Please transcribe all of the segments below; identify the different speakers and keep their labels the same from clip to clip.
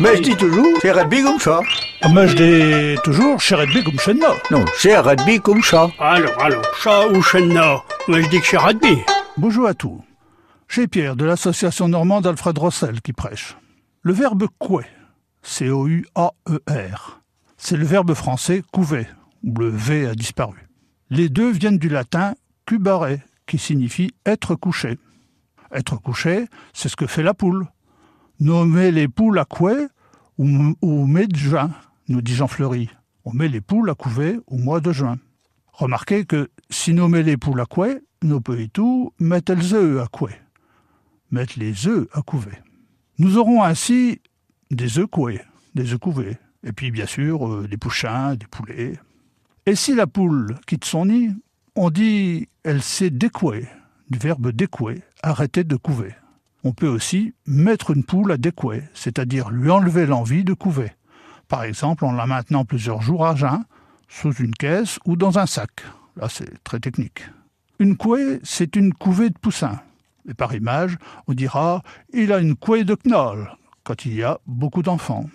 Speaker 1: Mais je dis toujours, c'est rugby comme ça.
Speaker 2: Mais je dis toujours, chez rugby comme chez nous.
Speaker 1: Non, c'est rugby comme ça.
Speaker 3: Allons, allons, chat ou chenna Moi je dis que c'est rugby.
Speaker 2: Bonjour à tous. Chez Pierre de l'association normande Alfred Rossel qui prêche. Le verbe couer, C-O-U-A-E-R, c'est le verbe français couver, où le V a disparu. Les deux viennent du latin cubare, qui signifie être couché. Être couché, c'est ce que fait la poule. Nommer les poules à couer ou, au mai de juin, nous dit Jean Fleury. On met les poules à couver au mois de juin. Remarquez que si nous met les poules à couer, nous pouvons tout mettre les œufs à couer. Mettre les œufs à couver. Nous aurons ainsi des œufs coués, des œufs couvés, et puis bien sûr euh, des pouchins, des poulets. Et si la poule quitte son nid, on dit elle s'est découée, du verbe découer, arrêter de couver. On peut aussi mettre une poule à découer, c'est-à-dire lui enlever l'envie de couver. Par exemple, en la maintenant plusieurs jours à jeun, sous une caisse ou dans un sac. Là, c'est très technique. Une couée, c'est une couvée de poussins. Et par image, on dira il a une couée de knoll quand il y a beaucoup d'enfants.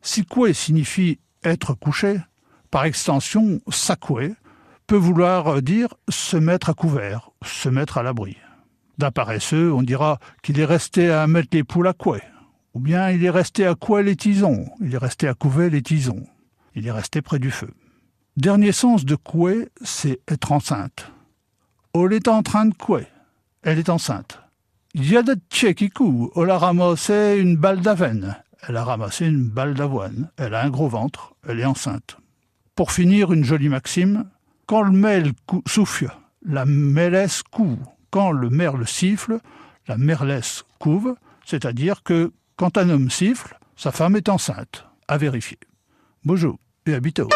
Speaker 2: Si couée signifie être couché, par extension, s'accouer peut vouloir dire se mettre à couvert, se mettre à l'abri. D'un paresseux, on dira qu'il est resté à mettre les poules à couer. Ou bien il est resté à couer les tisons, il est resté à couver les tisons. Il est resté près du feu. Dernier sens de couer, c'est être enceinte. Elle est en train de couer. Elle est enceinte. Il y a de tchè qui coud. Elle a ramassé une balle d'avenne. Elle a ramassé une balle d'avoine. Elle a un gros ventre. Elle est enceinte. Pour finir, une jolie maxime. Quand le mêle souffle, la mélesse coud quand le merle siffle, la merlesse couve, c'est-à-dire que quand un homme siffle, sa femme est enceinte. À vérifier. Bonjour et à bientôt.